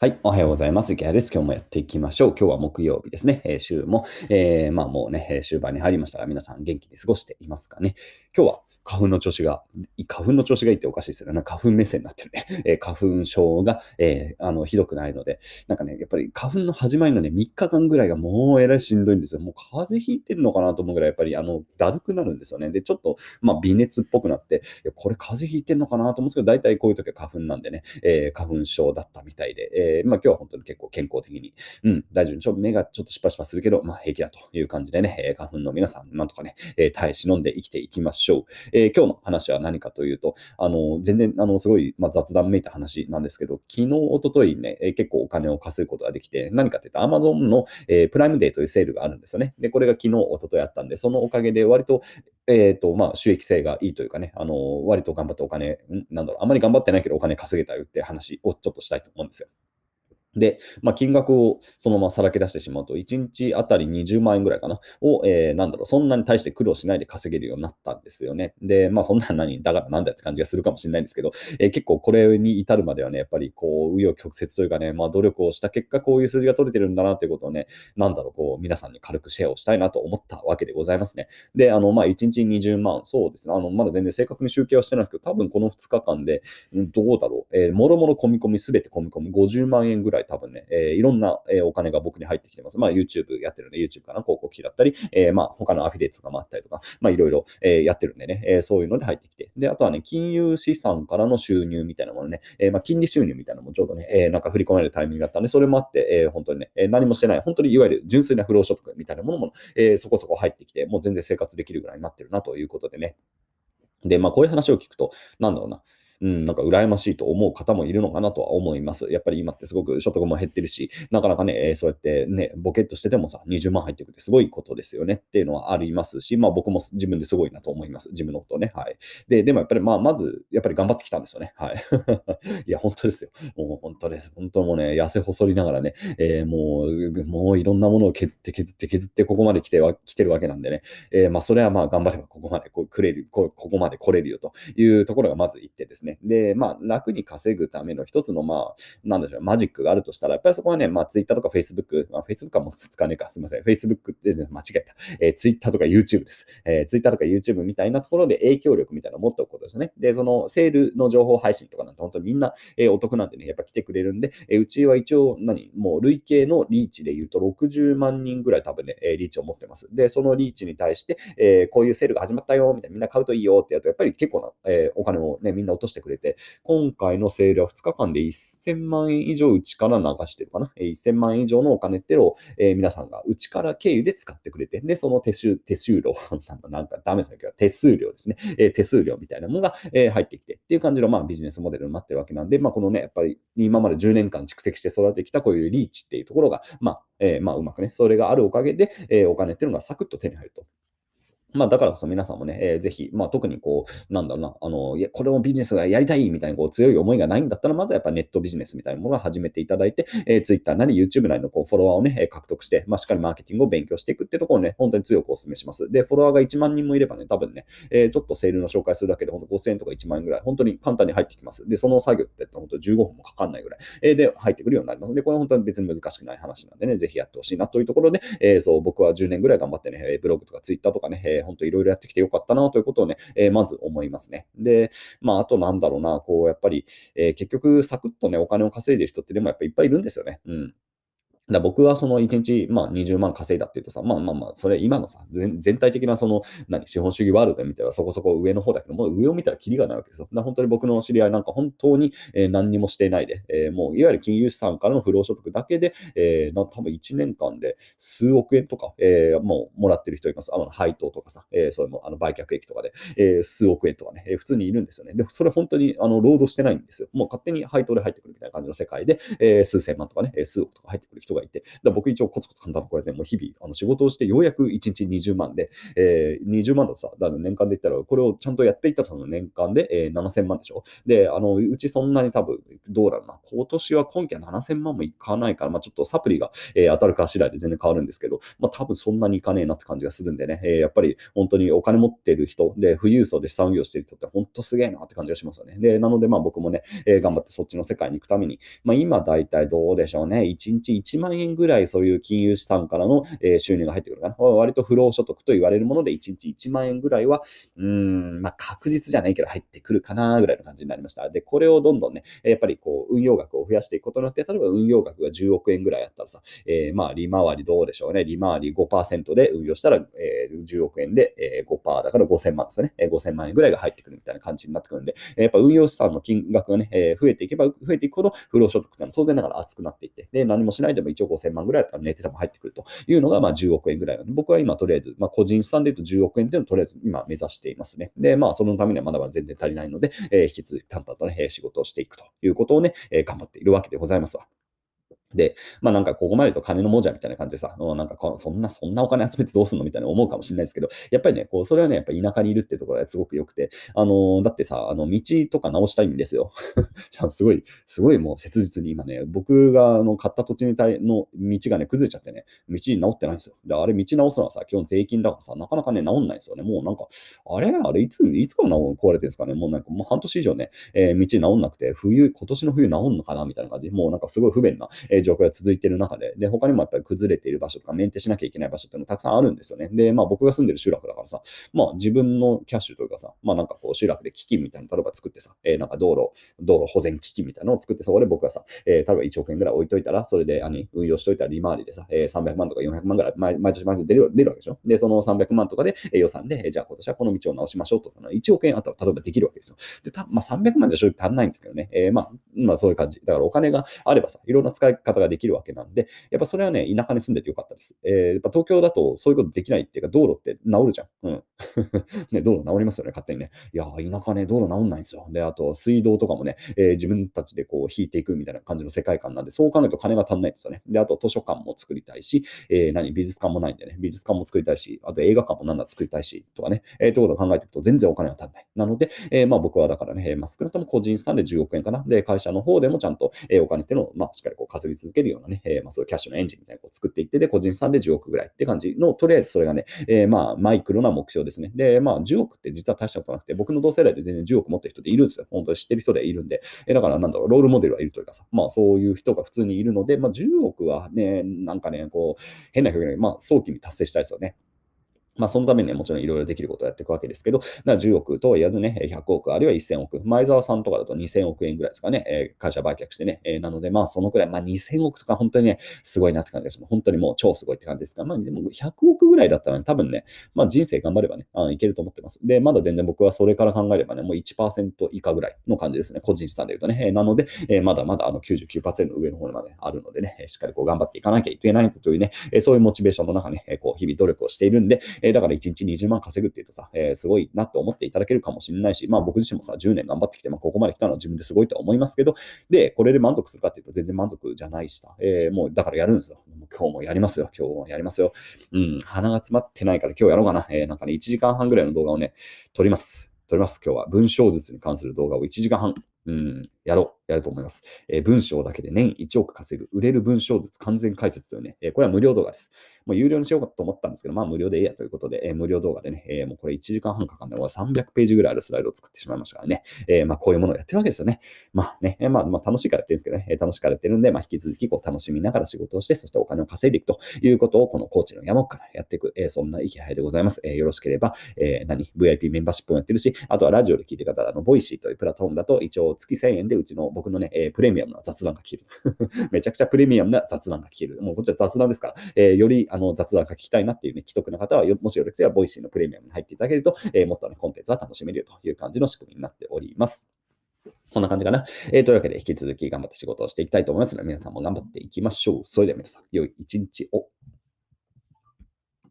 はい。おはようございます。ギャルです。今日もやっていきましょう。今日は木曜日ですね。えー、週も、えー、まあもうね、終盤に入りましたが、皆さん元気に過ごしていますかね。今日は花粉の調子が、花粉の調子がいいっておかしいですよね。花粉目線になってるね。えー、花粉症が、えー、あの、ひどくないので、なんかね、やっぱり花粉の始まりのね、3日間ぐらいがもうえらいしんどいんですよ。もう風邪ひいてるのかなと思うぐらい、やっぱり、あの、だるくなるんですよね。で、ちょっと、まあ、微熱っぽくなって、これ風邪ひいてるのかなと思うんですけど、大体こういう時は花粉なんでね、えー、花粉症だったみたいで、えー、まあ、今日は本当に結構健康的に、うん、大丈夫。ちょっと目がちょっとシパシパするけど、まあ、平気だという感じでね、えー、花粉の皆さん、なんとかね、えー、耐え忍んで生きていきましょう。えー、今日の話は何かというと、あの、全然、あの、すごい、まあ、雑談めいた話なんですけど、昨日、おとといね、え結構お金を稼ぐことができて、何かというと、Amazon の、えー、プライムデーというセールがあるんですよね。で、これが昨日、おとといあったんで、そのおかげで割と、えっ、ー、と、まあ、収益性がいいというかね、あの、割と頑張ってお金、なんだろう、あまり頑張ってないけどお金稼げたよって話をちょっとしたいと思うんですよ。で、まあ、金額をそのままさらけ出してしまうと、1日あたり20万円ぐらいかな、を、えー、なんだろう、そんなに対して苦労しないで稼げるようになったんですよね。で、まあ、そんな何、だからなんだって感じがするかもしれないんですけど、えー、結構これに至るまではね、やっぱりこう、紆余曲折というかね、まあ、努力をした結果、こういう数字が取れてるんだなということをね、なんだろう、こう、皆さんに軽くシェアをしたいなと思ったわけでございますね。で、あの、まあ、1日20万、そうですね、あの、まだ全然正確に集計はしてないんですけど、多分この2日間で、どうだろう、えー、もろもろ込み込み、すべて込み込み、50万円ぐらい多分ね、えー、いろんな、えお金が僕に入ってきてます。まあ、YouTube やってるんで、YouTube かな、広告費だったり、えー、まあ、他のアフィリエイトとかもあったりとか、まあ、いろいろ、えやってるんでね、えそういうので入ってきて。で、あとはね、金融資産からの収入みたいなものね、えまあ、金利収入みたいなのもちょうどね、えなんか振り込まれるタイミングだったんで、それもあって、え本当にね、え何もしてない、本当にいわゆる純粋な不労所得みたいなものも、えそこそこ入ってきて、もう全然生活できるぐらいになってるなということでね。で、まあ、こういう話を聞くと、なんだろうな、うん、なんか羨ましいと思う方もいるのかなとは思います。やっぱり今ってすごく所得も減ってるし、なかなかね、えー、そうやってね、ボケっとしててもさ、20万入ってくるってすごいことですよねっていうのはありますし、まあ僕も自分ですごいなと思います。自分のことね。はい。で、でもやっぱりまあ、まず、やっぱり頑張ってきたんですよね。はい。いや、本当ですよ。もう本当です。本当もうね、痩せ細りながらね、えー、もう、もういろんなものを削って削って削ってここまで来ては来てるわけなんでね、えー、まあそれはまあ頑張ればここまでこくれるこ、ここまで来れるよというところがまず言ってですね。で、まあ楽に稼ぐための一つの、まあ、なんでしょう、マジックがあるとしたら、やっぱりそこはね、まあ、Twitter とか Facebook、まあ、Facebook はもう使わねえか、すみません。Facebook って間違えた。えー、Twitter とか YouTube です。えー、Twitter とか YouTube みたいなところで影響力みたいなのを持っておくことですね。で、そのセールの情報配信とかなんて本当にみんな、えー、お得なんでね、やっぱ来てくれるんで、えー、うちは一応何、もう累計のリーチで言うと60万人ぐらい多分ね、えー、リーチを持ってます。で、そのリーチに対して、えー、こういうセールが始まったよ、みたいな、みんな買うといいよってやると、やっぱり結構な、えー、お金をね、みんな落としてしてくれて、今回のセールは2日間で1000万円以上うちから流してるかな。1000万円以上のお金ってのを、えー、皆さんがうちから経由で使ってくれて、で、その手数手数料、なんかダメですね、手数料ですね。えー、手数料みたいなものが、えー、入ってきてっていう感じの、まあ、ビジネスモデルになってるわけなんで、まあ、このね、やっぱり今まで10年間蓄積して育ててきたこういうリーチっていうところが、まあ、えー、まあ、うまくね、それがあるおかげで、えー、お金っていうのがサクッと手に入ると。まあ、だからこそ皆さんもね、えー、ぜひ、まあ、特にこう、なんだろうな、あの、いや、これもビジネスがやりたいみたいなこう強い思いがないんだったら、まずはやっぱネットビジネスみたいなものを始めていただいて、えー、Twitter なり YouTube なりのこうフォロワーをね、獲得して、まあ、しっかりマーケティングを勉強していくってところをね、本当に強くお勧めします。で、フォロワーが1万人もいればね、多分ね、えー、ちょっとセールの紹介するだけで、本当5000円とか1万円ぐらい、本当に簡単に入ってきます。で、その作業って本当15分もかかんないぐらい、えー、で入ってくるようになります。で、これ本当に別に難しくない話なんでね、ぜひやってほしいなというところで、えー、そう、僕は10年ぐらい頑張ってね、ブログとか Twitter とかね、えー、本当いろいろやってきてよかったなということをね、えー、まず思いますね。で、まあ、あとなんだろうな、こう、やっぱり、えー、結局、サクッとね、お金を稼いでる人ってでもやっぱいっぱいいるんですよね。うん。だ僕はその1日、まあ、20万稼いだっていうとさ、まあまあまあ、それ今のさ、全体的なその、何、資本主義ワールドで見たらそこそこ上の方だけど、もう上を見たらキリがないわけですよ。だ本当に僕の知り合いなんか本当に、えー、何にもしていないで、えー、もういわゆる金融資産からの不労所得だけで、えー、な多分1年間で数億円とか、えー、もうもらってる人います。あの配当とかさ、えー、それもあの売却益とかで、えー、数億円とかね、えー、普通にいるんですよね。でそれ本当にあの労働してないんですよ。もう勝手に配当で入ってくるみたいな感じの世界で、えー、数千万とかね、数億とか入ってくる人ががいて、だ僕一応コツコツ簡単にこうやってもう日々あの仕事をしてようやく1日20万で、えー、20万だとさ、だ年間で言ったらこれをちゃんとやっていったその年間で、えー、7000万でしょ？で、あの、うちそんなに多分、どうだろうな、今年は今期は7000万もいかないから、まあちょっとサプリが、えー、当たるか次第で全然変わるんですけど、まあ多分そんなにいかねえなって感じがするんでね、えー、やっぱり本当にお金持ってる人で、富裕層で資産運用してる人って本当すげえなって感じがしますよね。で、なのでまあ僕もね、えー、頑張ってそっちの世界に行くために、まあ今大体どうでしょうね、1日1万万円ぐらいそういう金融資産からの、え、収入が入ってくるかな。割と不労所得と言われるもので1日1万円ぐらいは、うん、まあ確実じゃないけど入ってくるかなぐらいの感じになりました。で、これをどんどんね、やっぱりこう運用額を増やしていくことによって、例えば運用額が10億円ぐらいあったらさ、えー、まあ利回りどうでしょうね。利回り5%で運用したら、えー、10億円で、えー、5%だから5000万ですよね。5000万円ぐらいが入ってくるみたいな感じになってくるんで、やっぱ運用資産の金額がね、えー、増えていけば増えていくほど不労所得が当然ながら厚くなっていって、で、何もしないでも1一応5000万ぐらいだったら寝てても入ってくるというのが、まあ10億円ぐらいなので、僕は今とりあえず、まあ個人資産で言うと10億円っていうのをとりあえず今目指していますね。で、まあそのためにはまだまだ全然足りないので、えー、引き続き淡々とね、仕事をしていくということをね、えー、頑張っているわけでございますわ。で、まあなんかここまでと金の亡者みたいな感じでさ、なんかそんな、そんなお金集めてどうすんのみたいな思うかもしれないですけど、やっぱりね、こう、それはね、やっぱ田舎にいるってところがすごく良くて、あのー、だってさ、あの、道とか直したいんですよ。すごい、すごいもう切実に今ね、僕があの買った土地に対の道がね、崩れちゃってね、道に直ってないんですよ。で、あれ道直すのはさ、基本税金だからさ、なかなかね、直んないんですよね。もうなんか、あれあれいつ、いつから直壊れてるんですかねもうなんかもう半年以上ね、えー、道直んなくて、冬、今年の冬直んのかなみたいな感じ。もうなんかすごい不便な、えー、状況が続いている中で、で、他にもやっぱり崩れている場所とか、メンテしなきゃいけない場所っていうのもたくさんあるんですよね。で、まあ僕が住んでる集落だからさ、まあ自分のキャッシュというかさ、まあなんかこう集落で基金みたいなの例えば作ってさ、えー、なんか道路、道路保全基金みたいなのを作って、そこで僕がさ、えー、例えば1億円ぐらい置いといたら、それであ運用しといたら利回りでさ、えー、300万とか400万ぐらい毎毎年毎年出る出るわけでしょ？で、その300万とかで、え、予算で、えー、じゃあ今年はこの道を直しましょうとか、1億円あったら例えばできるわけですよ。で、たまあ300万じゃ正直足んないんですけどね。えー、まあ、まあそういう感じ。だからお金があればさ、いろんな使い方ができるわけなんで、やっぱそれはね、田舎に住んでてよかったです。えー、やっぱ東京だとそういうことできないっていうか、道路って治るじゃん。うん。ね、道路治りますよね、勝手にね。いや田舎ね、道路治んないんですよ。で、あと、水道とかもね、えー、自分たちでこう引いていくみたいな感じの世界観なんで、そう考えると金が足んないんですよね。で、あと図書館も作りたいし、えー、何、美術館もないんでね、美術館も作りたいし、あと映画館もなんだ作りたいし、とかね、えー、ということを考えていくと全然お金が足んない。なので、えー、まあ僕はだからね、まあ、少なくとも個人資産で10億円かな。で、会社の方でもちゃんと、えー、お金っていうのを、まあしっかりこう稼ぎ続けるようなね、えー、まあそういうキャッシュのエンジンみたいなのを作っていって、で、個人資産で10億ぐらいって感じの、とりあえずそれがね、えー、まあマイクロな目標ですね。で、まあ10億って実は大したことなくて、僕の同世代で全然10億持ってる人っているんですよ。本当に知ってる人でいるんで。えー、だからなんだろう、ロールモデルはいるというかさ、まあそういう人が普通にいるので、まあ10億はね、なんかね、こう、変な表現で、まあ早期に達成したいですよね。まあ、そのためにはもちろんいろいろできることをやっていくわけですけど、だから10億とは言わずね、100億あるいは1000億。前澤さんとかだと2000億円ぐらいですかね、え、会社売却してね。え、なので、まあ、そのくらい、まあ、2000億とか本当にね、すごいなって感じです。本当にもう超すごいって感じですが、まあ、でも100億ぐらいだったら、ね、多分ね、まあ、人生頑張ればね、あいけると思ってます。で、まだ全然僕はそれから考えればね、もう1%以下ぐらいの感じですね。個人資産で言うとね。え、なので、え、まだまだあの99%の上の方まであるのでね、しっかりこう頑張っていかなきゃいけないというね、え、そういうモチベーションの中ね、こう日々努力をしているんで、えー、だから1日20万稼ぐっていうとさ、えー、すごいなと思っていただけるかもしれないし、まあ僕自身もさ、10年頑張ってきて、まあここまで来たのは自分ですごいとは思いますけど、で、これで満足するかっていうと全然満足じゃないしさ、えー、もうだからやるんですよ。もう今日もやりますよ。今日もやりますよ。うん、鼻が詰まってないから今日やろうかな。えー、なんかね、1時間半ぐらいの動画をね、撮ります。撮ります。今日は文章術に関する動画を1時間半、うん、やろう。やると思います。えー、文章だけで年1億稼ぐ、売れる文章術完全解説というね、えー、これは無料動画です。もう有料にしようかと思ったんですけど、まあ無料でいいやということで、えー、無料動画でね、えもうこれ1時間半かかんない、300ページぐらいあるスライドを作ってしまいましたからね、えまあこういうものをやってるわけですよね。まあね、えまあ、まあ楽しいからやってるんですけどね、え楽しいからやってるんで、まあ引き続きこう楽しみながら仕事をして、そしてお金を稼いでいくということを、この高知の山奥からやっていく、えそんな意気配でございます。えよろしければ、え何 ?VIP メンバーシップもやってるし、あとはラジオで聞いてる方、あの、 Voicy というプラットフォームだと、一応月1000円でうちの僕のね、えプレミアムな雑談が聞ける。めちゃくちゃプレミアムな雑談が聞ける。もうこっちは雑談ですから、えー、よりあの雑談が聞きたいなっていうね、奇特な方は、もしよろしければ、 Voicy のプレミアムに入っていただけると、えー、もっとね、コンテンツは楽しめるよという感じの仕組みになっております。こんな感じかな。えー、というわけで、引き続き頑張って仕事をしていきたいと思いますので、皆さんも頑張っていきましょう。それでは皆さん、良い一日を。